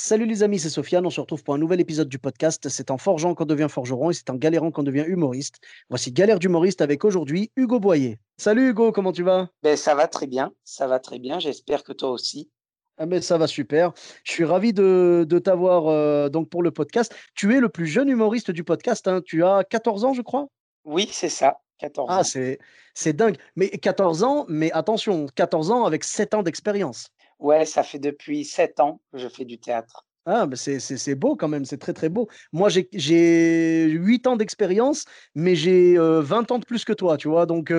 Salut les amis, c'est Sofiane. On se retrouve pour un nouvel épisode du podcast. C'est en forgeant qu'on devient forgeron et c'est en galérant qu'on devient humoriste. Voici Galère d'humoriste avec aujourd'hui Hugo Boyer. Salut Hugo, comment tu vas? Ben, Ça va très bien, ça va très bien. J'espère que toi aussi. Ah ben ça va super. Je suis ravi de, de t'avoir euh, donc pour le podcast. Tu es le plus jeune humoriste du podcast. Hein. Tu as 14 ans, je crois? Oui, c'est ça. 14 ah, c'est, c'est dingue. Mais 14 ans, mais attention, 14 ans avec 7 ans d'expérience. Ouais, ça fait depuis 7 ans que je fais du théâtre. Ah, ben c'est, beau quand même, c'est très très beau. Moi, j'ai, j'ai 8 ans d'expérience, mais j'ai 20 euh, ans de plus que toi, tu vois, donc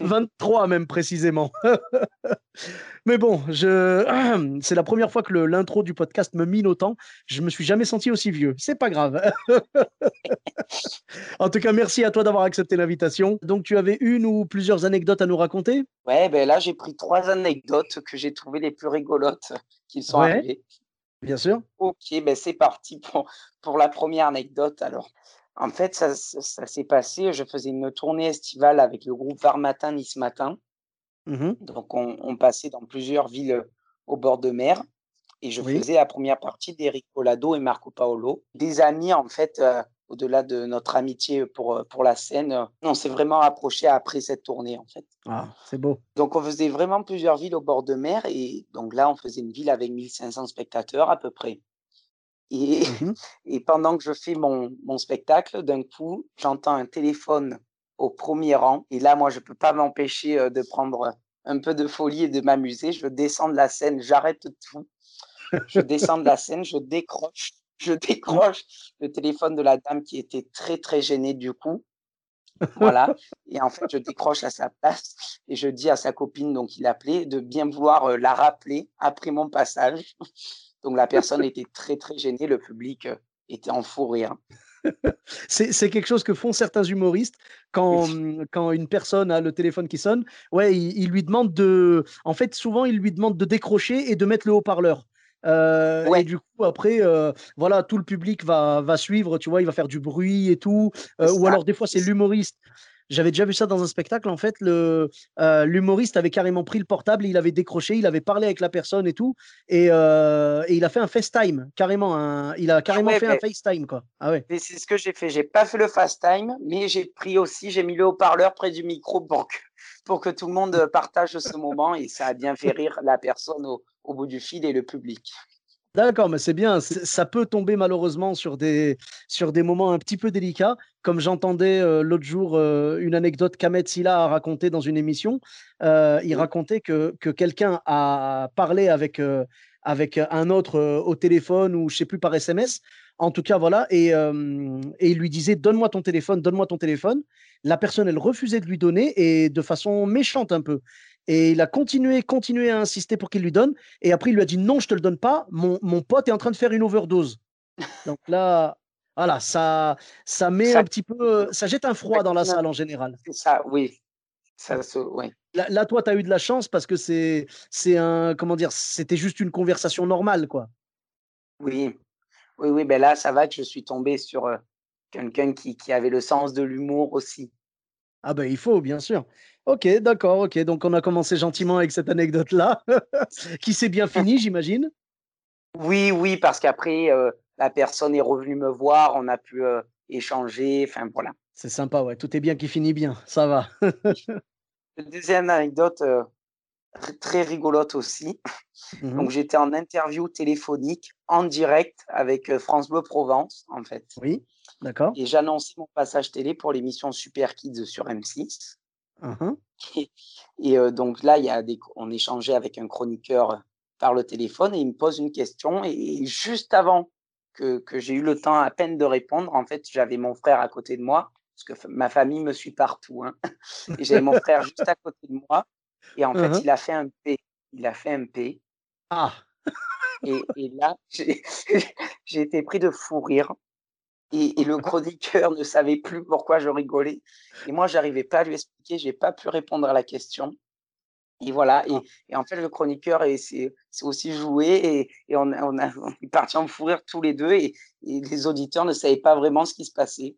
23 euh, même précisément. Mais bon, je... c'est la première fois que l'intro du podcast me mine autant. Je me suis jamais senti aussi vieux. C'est pas grave. en tout cas, merci à toi d'avoir accepté l'invitation. Donc, tu avais une ou plusieurs anecdotes à nous raconter? Ouais, ben là, j'ai pris trois anecdotes que j'ai trouvées les plus rigolotes qui sont arrivées. Bien sûr. Ok, ben c'est parti pour, pour la première anecdote. Alors, en fait, ça, ça, s'est passé. Je faisais une tournée estivale avec le groupe Var Matin Nice Matin. Mmh Donc, on, passait dans plusieurs villes au bord de mer. Et je faisais la première partie d'Eric Colado et Marco Paolo. Des amis, en fait, au-delà de notre amitié pour, pour la scène, on s'est vraiment rapprochés après cette tournée, en fait. Ah, c'est beau. Donc, on faisait vraiment plusieurs villes au bord de mer. Et donc là, on faisait une ville avec 1500 spectateurs à peu près. Et, mmh et pendant que je fais mon, mon spectacle, d'un coup, j'entends un téléphone au premier rang. Et là, moi, je ne peux pas m'empêcher de prendre un peu de folie et de m'amuser. Je descends de la scène, j'arrête tout. Je descends de la scène, je décroche, je décroche le téléphone de la dame qui était très, très gênée du coup. Voilà. Et en fait, je décroche à sa place et je dis à sa copine, donc il appelait, de bien vouloir la rappeler après mon passage. Donc la personne était très, très gênée. Le public était en fou rire c'est quelque chose que font certains humoristes quand, mmh, quand une personne a le téléphone qui sonne. Ouais, il, lui demande de. En fait, souvent, il lui demande de décrocher et de mettre le haut-parleur. Euh, et du coup, après, euh, voilà, tout le public va, va suivre, tu vois, il va faire du bruit et tout. Euh, ou alors, des fois, c'est l'humoriste j'avais déjà vu ça dans un spectacle. En fait, le euh, l'humoriste avait carrément pris le portable, il avait décroché, il avait parlé avec la personne et tout, et, euh, et il a fait un FaceTime, carrément. Un, il a carrément fait un FaceTime, quoi. Ah ouais. C'est ce que j'ai fait. J'ai pas fait le FaceTime, mais j'ai pris aussi, j'ai mis le haut-parleur près du micro pour que, pour que tout le monde partage ce moment, et ça a bien fait rire la personne au, au bout du fil et le public. D'accord, mais c'est bien. Ça peut tomber malheureusement sur des, sur des moments un petit peu délicats. Comme j'entendais euh, l'autre jour euh, une anecdote qu'Ahmed Silla a racontée dans une émission. Euh, il racontait que, que quelqu'un a parlé avec, avec un autre au téléphone ou je sais plus par SMS. En tout cas, voilà. Et, et il lui disait Donne-moi ton téléphone, donne-moi ton téléphone. La personne, elle refusait de lui donner et de façon méchante un peu. Et il a continué, continué à insister pour qu'il lui donne. Et après, il lui a dit non, je te le donne pas. Mon, mon pote est en train de faire une overdose. Donc là, voilà, ça, ça met un petit peu, ça jette un froid dans la salle en général. C'est ça, oui. Ça, oui. Là, toi, tu as eu de la chance parce que c'est, c'est un, comment dire, c'était juste une conversation normale, quoi. Oui, oui, oui. Ben là, ça va que je suis tombé sur euh, quelqu'un qui, qui avait le sens de l'humour aussi. Ah ben, il faut, bien sûr. Ok, d'accord, ok. Donc on a commencé gentiment avec cette anecdote-là, qui s'est bien finie, j'imagine. Oui, oui, parce qu'après, euh, la personne est revenue me voir, on a pu euh, échanger, enfin voilà. C'est sympa, ouais. Tout est bien qui finit bien, ça va. Deuxième anecdote euh, très rigolote aussi. Mmh Donc j'étais en interview téléphonique en direct avec France Bleu Provence, en fait. Oui, d'accord. Et j'annonçais mon passage télé pour l'émission Super Kids sur M6. Mmh et, donc là, y a des, on échangeait avec un chroniqueur par le téléphone et il me pose une question. Et, juste avant que, que j'ai eu le temps à peine de répondre, en fait, j'avais mon frère à côté de moi, parce que ma famille me suit partout. Hein, et j'avais mon frère juste à côté de moi. Et en fait, mmh il a fait un P. il a fait un P. Ah et, et là, j'ai été pris de fou rire. Et, et, le chroniqueur ne savait plus pourquoi je rigolais. Et moi, j'arrivais pas à lui expliquer, j'ai pas pu répondre à la question. Et voilà, et, Ah. et en fait, le chroniqueur s'est aussi joué et, et on, on, a, on est parti en fou rire tous les deux et, les auditeurs ne savaient pas vraiment ce qui se passait.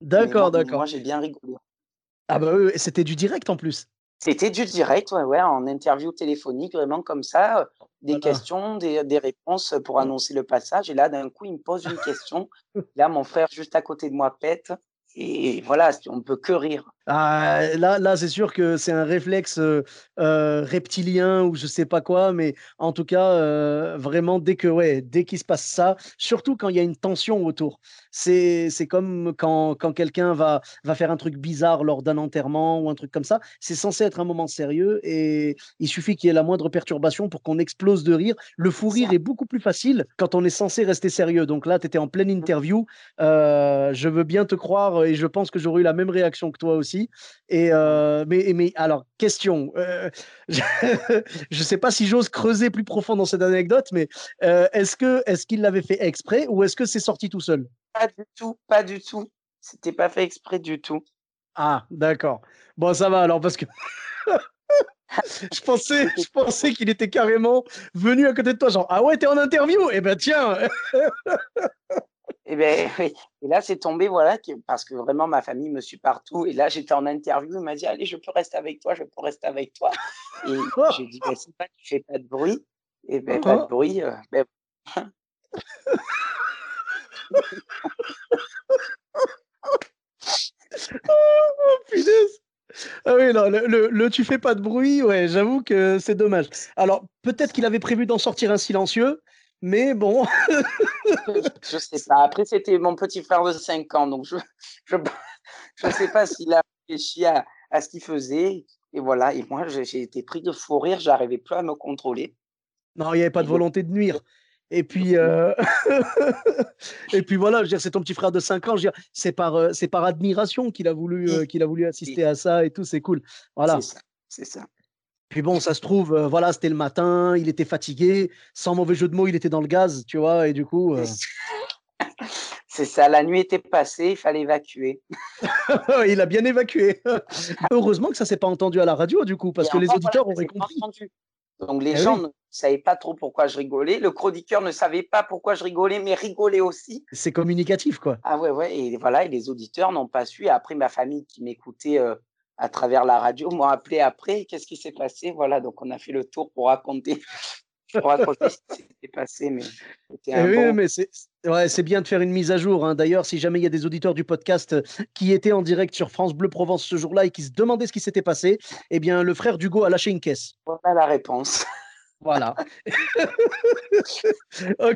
D'accord, d'accord. Moi, j'ai bien rigolé. Ah bah oui, c'était du direct en plus. C'était du direct, ouais, ouais, en interview téléphonique, vraiment comme ça, des Voilà. questions, des, des réponses pour annoncer le passage. Et là, d'un coup, il me pose une question. Là, mon frère juste à côté de moi pète. Et voilà, on peut que rire. Ah, là, là c'est sûr que c'est un réflexe euh, euh, reptilien ou je sais pas quoi, mais en tout cas, euh, vraiment, dès que, ouais, dès qu'il se passe ça, surtout quand il y a une tension autour, c'est c'est comme quand, quand quelqu'un va, va faire un truc bizarre lors d'un enterrement ou un truc comme ça. C'est censé être un moment sérieux et il suffit qu'il y ait la moindre perturbation pour qu'on explose de rire. Le fou rire est beaucoup plus facile quand on est censé rester sérieux. Donc là, tu étais en pleine interview. Euh, je veux bien te croire et je pense que j'aurais eu la même réaction que toi aussi. Et euh, mais, mais alors, question. Euh, je ne sais pas si j'ose creuser plus profond dans cette anecdote, mais euh, est-ce que est-ce qu'il l'avait fait exprès ou est-ce que c'est sorti tout seul? Pas du tout, pas du tout. C'était pas fait exprès du tout. Ah, d'accord. Bon, ça va alors parce que je pensais, je pensais qu'il était carrément venu à côté de toi, genre ah ouais, t'es en interview. Eh ben tiens. Et, ben, oui. et là, c'est tombé, voilà, parce que vraiment, ma famille me suit partout. Et là, j'étais en interview, il m'a dit, allez, je peux rester avec toi, je peux rester avec toi. Et j'ai dit, ben, c'est pas, tu fais pas de bruit. Et ben, pas de bruit. Euh, ben... oh, punaise. Ah oui, non, le, le, le, tu fais pas de bruit, ouais, j'avoue que c'est dommage. Alors, peut-être qu'il avait prévu d'en sortir un silencieux, mais bon. je sais pas. Après, c'était mon petit frère de 5 ans, donc je je, je sais pas s'il a réfléchi à, à ce qu'il faisait. Et voilà, et moi, j'ai été pris de fou rire, j'arrivais plus à me contrôler. Non, il n'y avait pas de volonté de nuire. Et puis, euh... et puis voilà, c'est ton petit frère de 5 ans. C'est par, euh, c'est par admiration qu'il a voulu, euh, qu'il a voulu assister à ça et tout. C'est cool. Voilà. C'est ça. Puis bon, ça se trouve, euh, voilà, c'était le matin, il était fatigué, sans mauvais jeu de mots, il était dans le gaz, tu vois, et du coup. euh C'est ça, la nuit était passée, il fallait évacuer. il a bien évacué. Heureusement que ça s'est pas entendu à la radio, du coup, parce et que les auditeurs voilà, auraient compris. Entendu. Donc les eh gens oui. ne savaient pas trop pourquoi je rigolais. Le chroniqueur ne savait pas pourquoi je rigolais, mais rigolait aussi. C'est communicatif, quoi. Ah ouais, ouais. Et voilà, et les auditeurs n'ont pas su. Et après, ma famille qui m'écoutait euh, à travers la radio m'ont appelé après. Qu'est-ce qui s'est passé Voilà, donc on a fait le tour pour raconter. pour raconter ce qui s'était passé, mais c'était un oui, bon... mais c'est ouais, bien de faire une mise à jour. Hein. D'ailleurs, si jamais il y a des auditeurs du podcast qui étaient en direct sur France Bleu Provence ce jour-là et qui se demandaient ce qui s'était passé, eh bien, le frère d'Hugo a lâché une caisse. Voilà la réponse. Voilà. okay.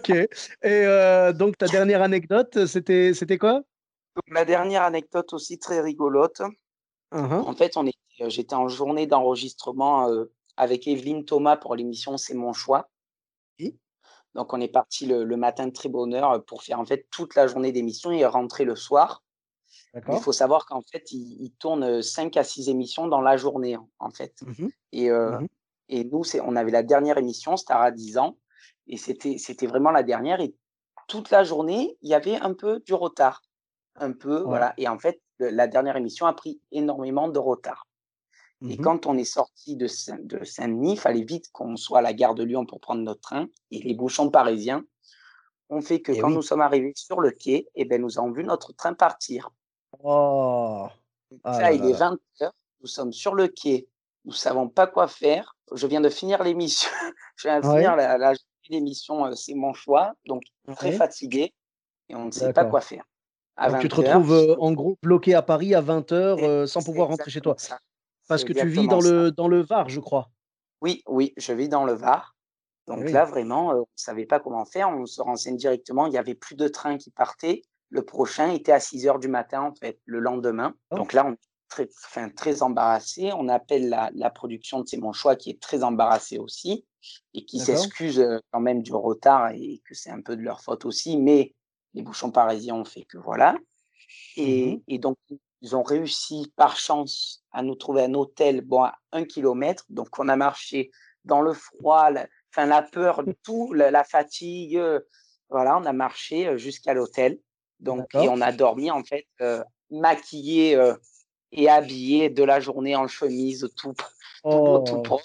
OK. Et euh, donc ta dernière anecdote, c'était c'était quoi? Donc, La dernière anecdote aussi très rigolote. Uh -huh. En fait, on est j'étais en journée d'enregistrement euh, avec Evelyne Thomas pour l'émission C'est mon choix. Oui. Donc on est parti le, le, matin de très bonne heure pour faire en fait toute la journée d'émission et rentrer le soir. Il faut savoir qu'en fait, il, il, tourne 5 à 6 émissions dans la journée, en fait. Mm -hmm. et, euh, mm -hmm. et, nous, on avait la dernière émission, Star à 10 ans, et c'était vraiment la dernière. Et toute la journée, il y avait un peu du retard. Un peu, ouais. voilà. Et en fait, le, la dernière émission a pris énormément de retard. Et quand on est sorti de, Saint, de Saint-Denis, il fallait vite qu'on soit à la gare de Lyon pour prendre notre train. Et les bouchons parisiens ont fait que et quand oui. nous sommes arrivés sur le quai, eh ben, nous avons vu notre train partir. Oh. Ah là, il est 20 heures, nous sommes sur le quai, nous savons pas quoi faire. Je viens de finir l'émission, je viens de ouais? finir la, la l'émission, c'est mon choix, donc très fatigué et on ne sait pas quoi faire. tu te retrouves en gros bloqué à Paris à 20h sans pouvoir rentrer chez toi? Parce que tu vis dans le, dans le Var, je crois. Oui, oui, je vis dans le Var. Donc là, vraiment, on ne savait pas comment faire. On se renseigne directement. Il n'y avait plus de train qui partait. Le prochain était à 6 heures du matin, en fait, le lendemain. Oh. Donc là, on est très, enfin, très embarrassé. On appelle la, la production de C'est mon choix qui est très embarrassée aussi et qui s'excuse quand même du retard et que c'est un peu de leur faute aussi. Mais les bouchons parisiens ont fait que voilà. Et, mmh et donc, ils ont réussi par chance à nous trouver un hôtel bon, à un kilomètre. Donc, on a marché dans le froid, la, enfin, la peur, tout, la, fatigue. voilà, on a marché jusqu'à l'hôtel. Donc, et on a dormi en fait maquillé et habillé de la journée en chemise, tout, tout, tout oh. propre.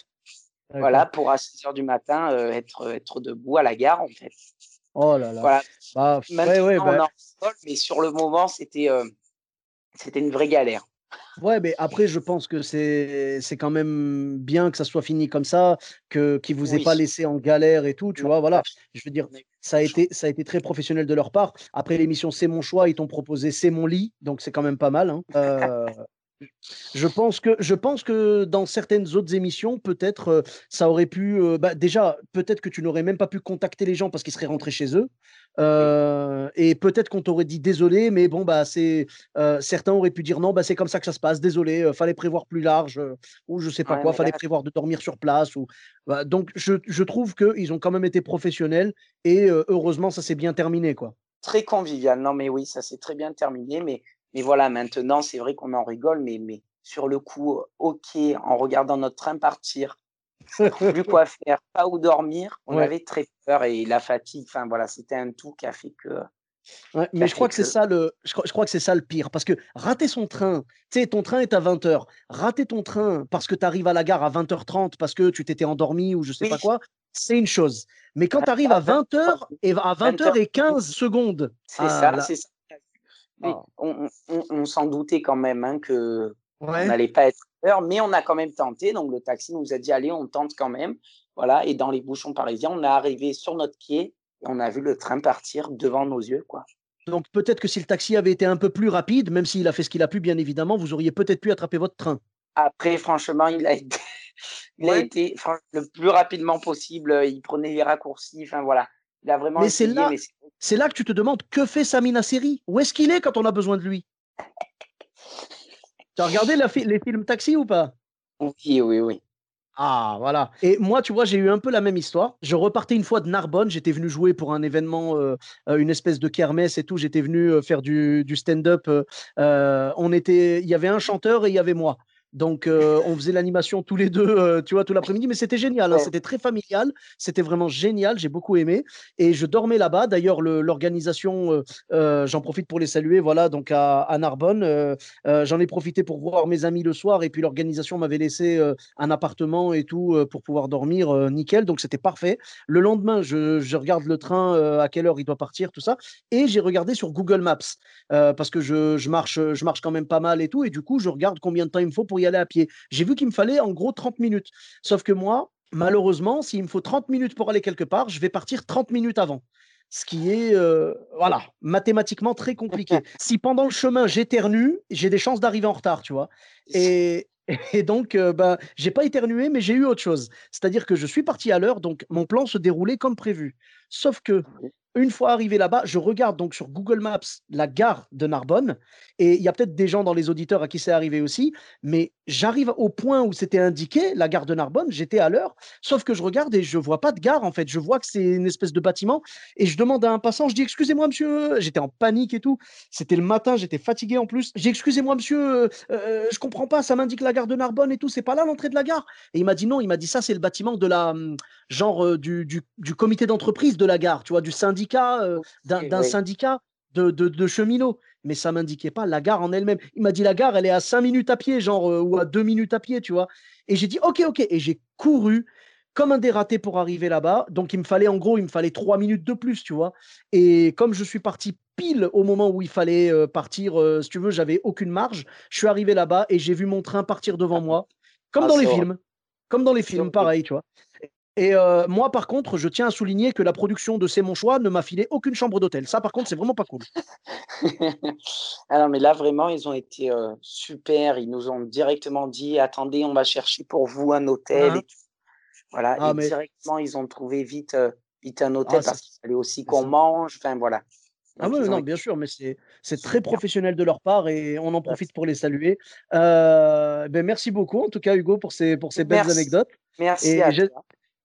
Voilà, pour à 6 heures du matin être, être debout à la gare en fait. Oh là là. Voilà. Bah, ouais, bah... on en mais sur le moment, c'était c'était une vraie galère. Ouais, mais après, je pense que c'est quand même bien que ça soit fini comme ça, que qu'ils vous aient pas laissé en galère et tout, tu vois. Voilà, je veux dire, ça a été ça a été très professionnel de leur part. Après l'émission C'est mon choix, ils t'ont proposé C'est mon lit, donc c'est quand même pas mal. Hein. Euh, je pense que je pense que dans certaines autres émissions, peut-être euh, ça aurait pu. Euh, bah, déjà, peut-être que tu n'aurais même pas pu contacter les gens parce qu'ils seraient rentrés chez eux. Euh, et peut-être qu'on t'aurait dit désolé, mais bon bah c'est certains auraient pu dire non, bah c'est comme ça que ça se passe. Désolé, fallait prévoir plus large ou je sais pas quoi, fallait prévoir de dormir sur place ou. Bah, donc je, je trouve qu'ils ont quand même été professionnels et heureusement ça s'est bien terminé quoi. Très convivial. Non mais oui, ça s'est très bien terminé, mais mais voilà, maintenant, c'est vrai qu'on en rigole, mais, mais sur le coup, OK, en regardant notre train partir, plus quoi faire, pas où dormir, on avait très peur et la fatigue, enfin voilà, c'était un tout qui a fait que. mais je crois que, c'est ça le, je crois, que c'est ça le pire, parce que rater son train, tu sais, ton train est à 20h, rater ton train parce que tu arrives à la gare à 20h30 parce que tu t'étais endormi ou je sais pas quoi, c'est une chose. Mais quand tu arrives à 20h et à 20h et 15 secondes, c'est ça, ah, c'est ça. Ah. on, s'en doutait quand même hein, que on n'allait pas être heure, mais on a quand même tenté. Donc le taxi nous a dit allez, on tente quand même. Voilà, et dans les bouchons parisiens, on est arrivé sur notre quai et on a vu le train partir devant nos yeux, quoi. Donc peut-être que si le taxi avait été un peu plus rapide, même s'il a fait ce qu'il a pu, bien évidemment, vous auriez peut-être pu attraper votre train. Après, franchement, il a été, il a été le plus rapidement possible. Il prenait les raccourcis. Enfin voilà, vraiment mais c'est là, c'est là que tu te demandes que fait Samina Seri Où est-ce qu'il est quand on a besoin de lui? Tu as regardé les films Taxi ou pas? Oui, oui, oui. Ah, voilà. Et moi, tu vois, j'ai eu un peu la même histoire. Je repartais une fois de Narbonne. J'étais venu jouer pour un événement, euh, euh, une espèce de kermesse et tout. J'étais venu euh, faire du, du stand-up. on était, il y avait un chanteur et il y avait moi. Donc, euh, on faisait l'animation tous les deux, euh, tu vois, tout l'après-midi, mais c'était génial, hein, c'était très familial, c'était vraiment génial, j'ai beaucoup aimé. Et je dormais là-bas. D'ailleurs, l'organisation, euh, j'en profite pour les saluer, voilà, donc à, Narbonne. j'en ai profité pour voir mes amis le soir, et puis l'organisation m'avait laissé un appartement et tout pour pouvoir dormir, nickel, donc c'était parfait. Le lendemain, je, regarde le train, à quelle heure il doit partir, tout ça, et j'ai regardé sur Google Maps, parce que je, je, marche, je marche quand même pas mal et tout, et du coup, je regarde combien de temps il me faut pour y aller à pied. J'ai vu qu'il me fallait en gros 30 minutes. Sauf que moi, malheureusement, s'il me faut 30 minutes pour aller quelque part, je vais partir 30 minutes avant. Ce qui est, euh, voilà, mathématiquement très compliqué. Si pendant le chemin j'éternue, j'ai des chances d'arriver en retard, tu vois. Et, et donc, euh, ben, j'ai pas éternué, mais j'ai eu autre chose. C'est-à-dire que je suis parti à l'heure, donc mon plan se déroulait comme prévu. Sauf que une fois arrivé là-bas, je regarde donc sur Google Maps la gare de Narbonne et il y a peut-être des gens dans les auditeurs à qui c'est arrivé aussi, mais j'arrive au point où c'était indiqué la gare de Narbonne, j'étais à l'heure, sauf que je regarde et je vois pas de gare en fait, je vois que c'est une espèce de bâtiment et je demande à un passant, je dis excusez-moi monsieur, j'étais en panique et tout, c'était le matin, j'étais fatigué en plus, j'ai excusez-moi monsieur, euh, euh, je comprends pas, ça m'indique la gare de Narbonne et tout, c'est pas là l'entrée de la gare. Et il m'a dit non, il m'a dit ça c'est le bâtiment de la hum, genre euh, du, du, du comité d'entreprise de la gare, tu vois, du syndicat euh, d'un syndicat de, de, cheminots. Mais ça m'indiquait pas la gare en elle-même. Il m'a dit la gare, elle est à 5 minutes à pied, genre, euh, ou à 2 minutes à pied, tu vois. Et j'ai dit, ok, ok. Et j'ai couru comme un dératé pour arriver là-bas. Donc, il me fallait, en gros, il me fallait 3 minutes de plus, tu vois. Et comme je suis parti pile au moment où il fallait euh, partir, si tu veux, j'avais aucune marge. Je suis arrivé là-bas et j'ai vu mon train partir devant moi, comme ah, dans les films. Comme dans les films, pareil, tu vois. Et euh, moi, par contre, je tiens à souligner que la production de C'est mon choix ne m'a filé aucune chambre d'hôtel. Ça, par contre, c'est vraiment pas cool. Alors, mais là, vraiment, ils ont été euh, super. Ils nous ont directement dit attendez, on va chercher pour vous un hôtel. Hein? Voilà. Ah, et directement, ils ont trouvé vite, euh, vite un hôtel ah, parce qu'il fallait aussi qu'on mange. Enfin, voilà. ah oui, non, bien sûr, mais c'est très professionnel de leur part et on en profite pour les saluer. ben, merci beaucoup, en tout cas, Hugo, pour ces, pour ces belles anecdotes. Merci.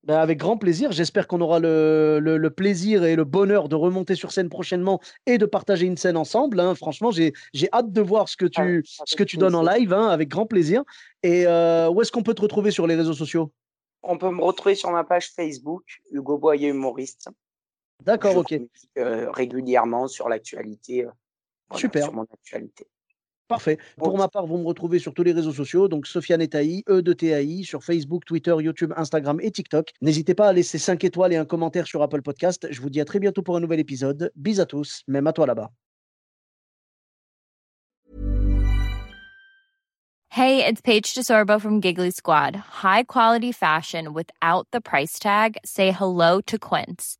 Ben, avec grand plaisir. J'espère qu'on aura le, plaisir et le bonheur de remonter sur scène prochainement et de partager une scène ensemble. Hein. Franchement, j'ai hâte de voir ce que tu, ce que tu donnes en live, hein, avec grand plaisir. Et euh, où est-ce qu'on peut te retrouver sur les réseaux sociaux? On peut me retrouver sur ma page Facebook, Hugo Boyer humoriste. D'accord, ok. Euh, régulièrement sur l'actualité. Euh, Super. Sur mon actualité. Parfait. Pour ma part, vous me retrouvez sur tous les réseaux sociaux, donc Sofiane Etaï, E de TAI, sur Facebook, Twitter, YouTube, Instagram et TikTok. N'hésitez pas à laisser 5 étoiles et un commentaire sur Apple Podcast. Je vous dis à très bientôt pour un nouvel épisode. Bis à tous, même à toi là-bas. Hey, it's Paige DeSorbo from Giggly Squad. High quality fashion without the price tag. Say hello to Quince.